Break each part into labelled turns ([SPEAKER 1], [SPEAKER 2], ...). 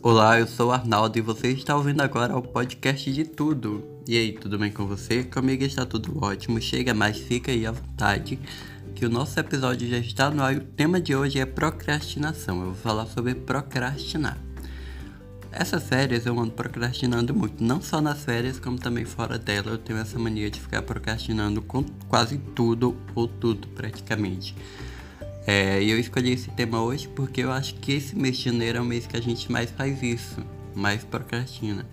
[SPEAKER 1] Olá, eu sou o Arnaldo e você está ouvindo agora o podcast de tudo. E aí, tudo bem com você? Comigo está tudo ótimo. Chega mais, fica aí à vontade, que o nosso episódio já está no ar e o tema de hoje é procrastinação. Eu vou falar sobre procrastinar. Essas férias eu ando procrastinando muito, não só nas férias, como também fora dela. Eu tenho essa mania de ficar procrastinando com quase tudo ou tudo praticamente. É, eu escolhi esse tema hoje porque eu acho que esse mês de janeiro é o mês que a gente mais faz isso, mais procrastina.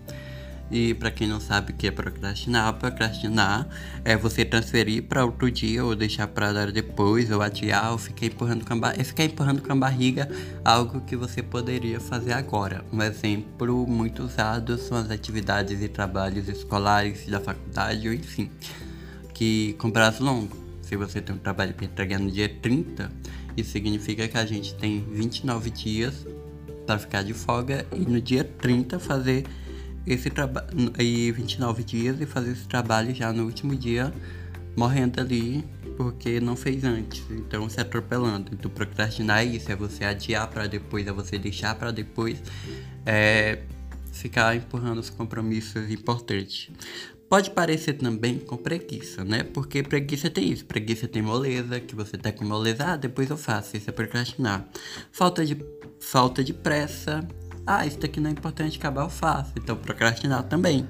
[SPEAKER 1] E para quem não sabe o que é procrastinar, procrastinar é você transferir para outro dia ou deixar para dar depois ou adiar ou ficar empurrando com a, é ficar empurrando com a barriga algo que você poderia fazer agora. Um exemplo muito usado são as atividades e trabalhos escolares da faculdade ou enfim, que com prazo longo. Se você tem um trabalho para entregar no dia 30, isso significa que a gente tem 29 dias para ficar de folga e no dia 30 fazer esse trabalho e 29 dias e fazer esse trabalho já no último dia morrendo ali porque não fez antes, então se atropelando. Então procrastinar é isso, é você adiar para depois, é você deixar para depois, é ficar empurrando os compromissos importantes. Pode parecer também com preguiça, né? Porque preguiça tem isso. Preguiça tem moleza, que você tá com moleza, ah, depois eu faço. Isso é procrastinar. Falta de, falta de pressa. Ah, isso daqui não é importante, acabar eu faço. Então procrastinar também.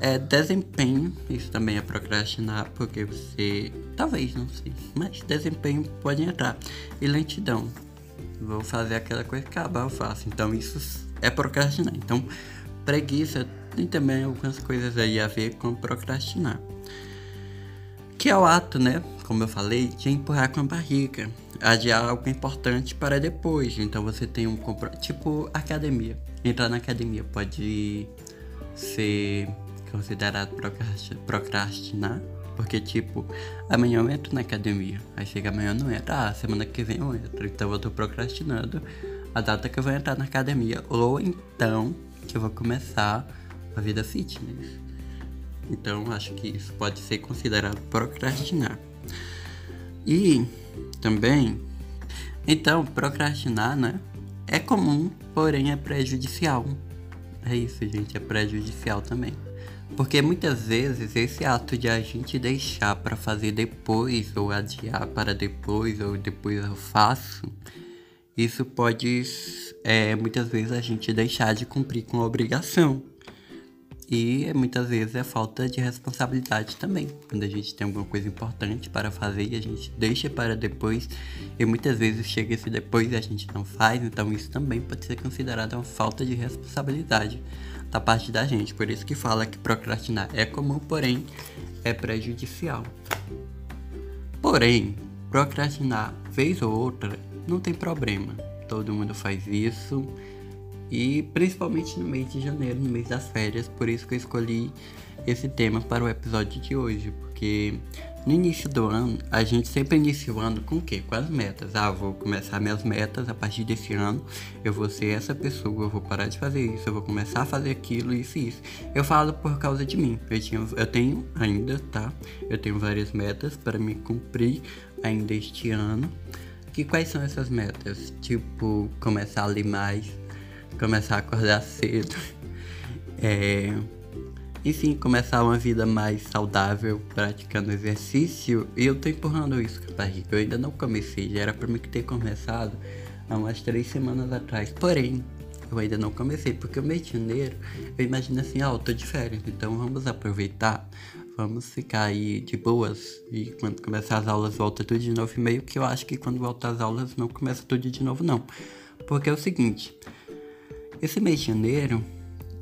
[SPEAKER 1] É, desempenho, isso também é procrastinar, porque você. Talvez, não sei. Mas desempenho pode entrar. E lentidão. Vou fazer aquela coisa que acabar eu faço. Então isso é procrastinar. Então, preguiça tem também algumas coisas aí a ver com procrastinar. Que é o ato, né? Como eu falei, de empurrar com a barriga. Adiar algo importante para depois. Então você tem um tipo academia. Entrar na academia pode ser considerado procrastinar. Porque, tipo, amanhã eu entro na academia. Aí chega amanhã eu não entro. Ah, semana que vem eu entro. Então eu tô procrastinando a data que eu vou entrar na academia. Ou então que eu vou começar a vida fitness. Então acho que isso pode ser considerado procrastinar. E também, então, procrastinar, né? É comum, porém é prejudicial. É isso, gente, é prejudicial também. Porque muitas vezes esse ato de a gente deixar para fazer depois, ou adiar para depois, ou depois eu faço, isso pode é, muitas vezes a gente deixar de cumprir com a obrigação. E muitas vezes é falta de responsabilidade também. Quando a gente tem alguma coisa importante para fazer e a gente deixa para depois, e muitas vezes chega esse depois e a gente não faz, então isso também pode ser considerado uma falta de responsabilidade da parte da gente. Por isso que fala que procrastinar é comum, porém é prejudicial. Porém, procrastinar vez ou outra não tem problema. Todo mundo faz isso e principalmente no mês de janeiro, no mês das férias, por isso que eu escolhi esse tema para o episódio de hoje, porque no início do ano a gente sempre inicia o ano com o quê? Com as metas. Ah, vou começar minhas metas a partir desse ano, eu vou ser essa pessoa, eu vou parar de fazer isso, eu vou começar a fazer aquilo, isso e isso. Eu falo por causa de mim. Eu, tinha, eu tenho ainda, tá? Eu tenho várias metas para me cumprir ainda este ano. Que quais são essas metas? Tipo, começar a ler mais começar a acordar cedo. É, enfim, começar uma vida mais saudável, praticando exercício. E eu tô empurrando isso com a barriga. Eu ainda não comecei, já era pra mim ter começado há umas três semanas atrás. Porém, eu ainda não comecei, porque o mês de janeiro eu imagino assim, ah, eu tô de férias, então vamos aproveitar, vamos ficar aí de boas. E quando começar as aulas volta tudo de novo. E meio que eu acho que quando voltar as aulas não começa tudo de novo, não. Porque é o seguinte, esse mês de janeiro,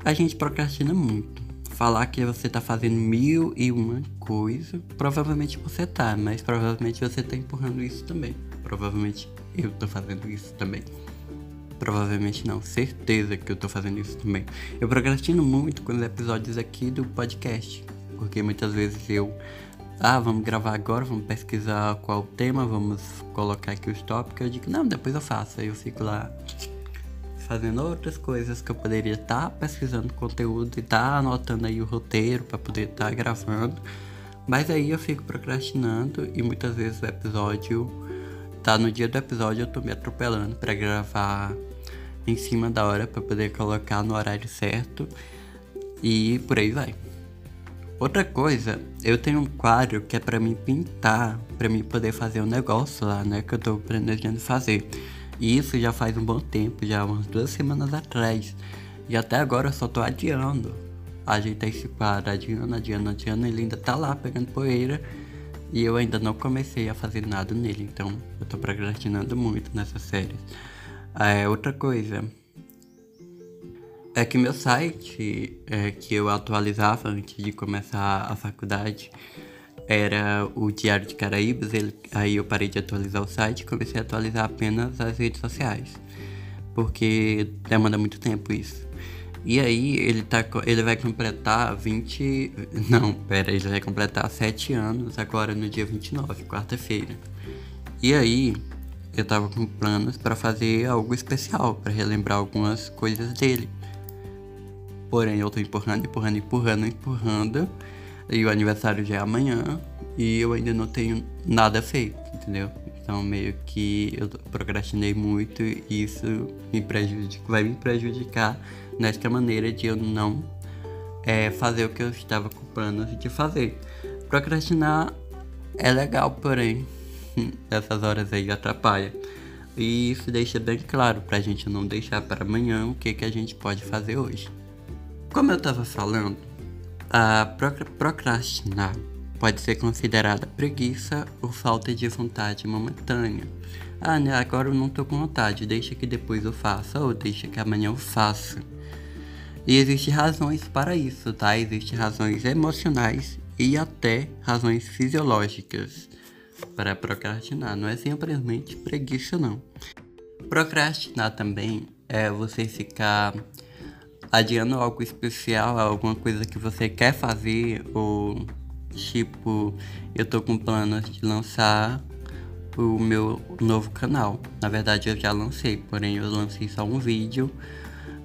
[SPEAKER 1] a gente procrastina muito. Falar que você tá fazendo mil e uma coisa, provavelmente você tá, mas provavelmente você tá empurrando isso também. Provavelmente eu tô fazendo isso também. Provavelmente não, certeza que eu tô fazendo isso também. Eu procrastino muito com os episódios aqui do podcast, porque muitas vezes eu ah, vamos gravar agora, vamos pesquisar qual tema, vamos colocar aqui os tópicos. Eu digo, não, depois eu faço. Aí eu fico lá fazendo outras coisas que eu poderia estar tá pesquisando conteúdo e tá anotando aí o roteiro para poder estar tá gravando. Mas aí eu fico procrastinando e muitas vezes o episódio tá no dia do episódio eu tô me atropelando para gravar em cima da hora para poder colocar no horário certo e por aí vai. Outra coisa, eu tenho um quadro que é para mim pintar, para mim poder fazer um negócio lá, né, que eu tô planejando fazer. E isso já faz um bom tempo, já umas duas semanas atrás. E até agora eu só tô adiando. Ajeitar esse quadro, adiando, adiando, adiando, ele ainda tá lá pegando poeira. E eu ainda não comecei a fazer nada nele, então eu tô procrastinando muito nessas séries. É, outra coisa é que meu site é, que eu atualizava antes de começar a faculdade era o Diário de Caraíbas, ele, aí eu parei de atualizar o site e comecei a atualizar apenas as redes sociais. Porque demanda muito tempo isso. E aí ele, tá, ele vai completar 20. Não, pera, ele vai completar 7 anos agora no dia 29, quarta-feira. E aí eu tava com planos para fazer algo especial, para relembrar algumas coisas dele. Porém eu tô empurrando, empurrando, empurrando, empurrando. E o aniversário já é amanhã e eu ainda não tenho nada feito, entendeu? Então meio que eu procrastinei muito e isso me prejudica, vai me prejudicar nesta maneira de eu não é, fazer o que eu estava com planos de fazer. Procrastinar é legal, porém essas horas aí atrapalha. E isso deixa bem claro pra gente não deixar para amanhã o que, que a gente pode fazer hoje. Como eu estava falando, a procrastinar pode ser considerada preguiça ou falta de vontade momentânea. Ah, né, agora eu não tô com vontade, deixa que depois eu faça ou deixa que amanhã eu faça. E existem razões para isso, tá? Existem razões emocionais e até razões fisiológicas para procrastinar. Não é simplesmente preguiça, não. Procrastinar também é você ficar adiando algo especial, alguma coisa que você quer fazer, ou tipo, eu tô com planos de lançar o meu novo canal. Na verdade eu já lancei, porém eu lancei só um vídeo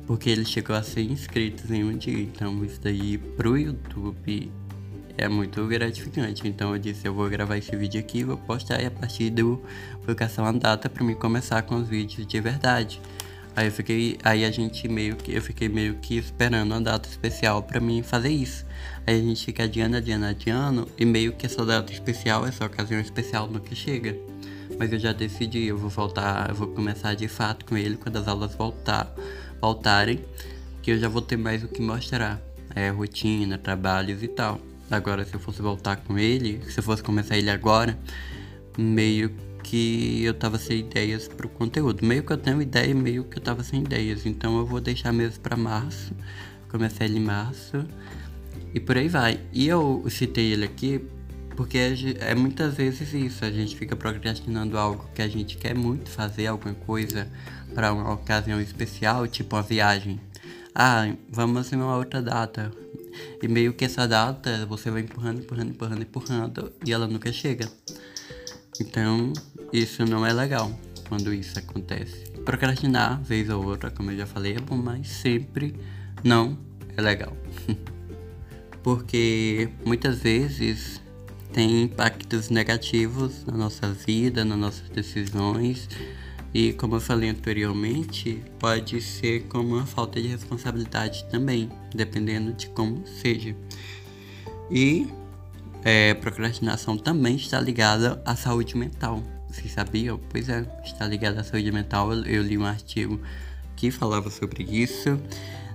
[SPEAKER 1] porque ele chegou a 100 inscritos em um dia. Então isso daí pro YouTube é muito gratificante. Então eu disse, eu vou gravar esse vídeo aqui, vou postar e a partir do publicação a data para mim começar com os vídeos de verdade. Aí eu fiquei, aí a gente meio que eu fiquei meio que esperando uma data especial para mim fazer isso. Aí a gente fica adiando, adiando, adiando e meio que essa data especial, essa ocasião especial nunca chega. Mas eu já decidi, eu vou voltar, eu vou começar de fato com ele quando as aulas voltar, voltarem, que eu já vou ter mais o que mostrar, é rotina, trabalhos e tal. Agora se eu fosse voltar com ele, se eu fosse começar ele agora, meio que eu tava sem ideias pro conteúdo. Meio que eu tenho ideia, meio que eu tava sem ideias. Então eu vou deixar mesmo para março. Começar ele em março. E por aí vai. E eu citei ele aqui porque é muitas vezes isso. A gente fica procrastinando algo que a gente quer muito fazer, alguma coisa para uma ocasião especial, tipo uma viagem. Ah, vamos em uma outra data. E meio que essa data você vai empurrando, empurrando, empurrando, empurrando e ela nunca chega. Então, isso não é legal quando isso acontece. Procrastinar, vez ou outra, como eu já falei, é bom, mas sempre não é legal. Porque muitas vezes tem impactos negativos na nossa vida, nas nossas decisões. E como eu falei anteriormente, pode ser como uma falta de responsabilidade também, dependendo de como seja. E é, procrastinação também está ligada à saúde mental. Vocês sabiam? Pois é, está ligada à saúde mental. Eu, eu li um artigo que falava sobre isso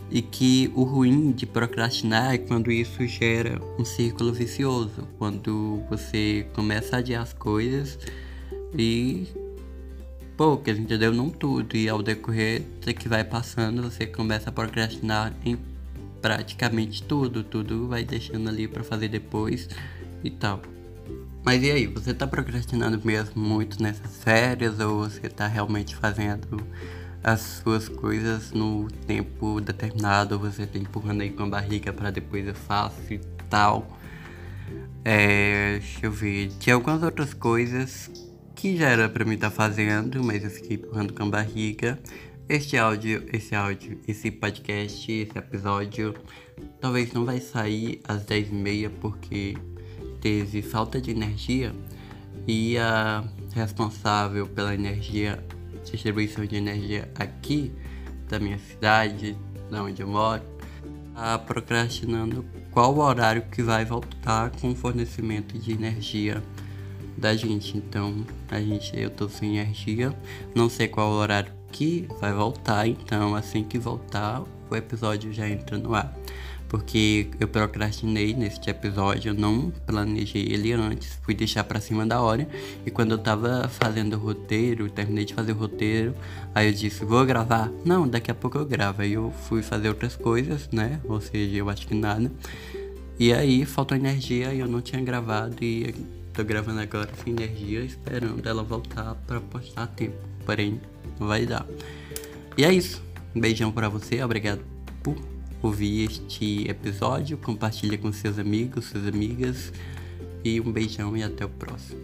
[SPEAKER 1] e que o ruim de procrastinar é quando isso gera um círculo vicioso, quando você começa a adiar as coisas e poucas, entendeu? Não tudo, e ao decorrer que vai passando você começa a procrastinar em praticamente tudo, tudo vai deixando ali para fazer depois e tal. Mas e aí, você tá procrastinando mesmo muito nessas férias ou você tá realmente fazendo as suas coisas no tempo determinado você tá empurrando aí com a barriga para depois eu faço e tal? É, deixa eu ver, tinha algumas outras coisas que já era para mim estar tá fazendo, mas eu fiquei empurrando com a barriga. Este áudio, esse áudio, esse podcast, esse episódio, talvez não vai sair às 10h30 porque teve falta de energia e a responsável pela energia, distribuição de energia aqui da minha cidade, da onde eu moro, tá procrastinando qual o horário que vai voltar com o fornecimento de energia da gente. Então, a gente, eu tô sem energia, não sei qual o horário que vai voltar, então assim que voltar, o episódio já entra no ar porque eu procrastinei neste episódio, eu não planejei ele antes, fui deixar para cima da hora. E quando eu tava fazendo o roteiro, terminei de fazer o roteiro, aí eu disse, vou gravar? Não, daqui a pouco eu gravo. Aí eu fui fazer outras coisas, né? Ou seja, eu acho que nada. E aí faltou energia e eu não tinha gravado e tô gravando agora sem energia, esperando ela voltar para postar a tempo. Porém, não vai dar. E é isso. Um beijão para você, obrigado por ouvir este episódio, compartilha com seus amigos, suas amigas e um beijão e até o próximo.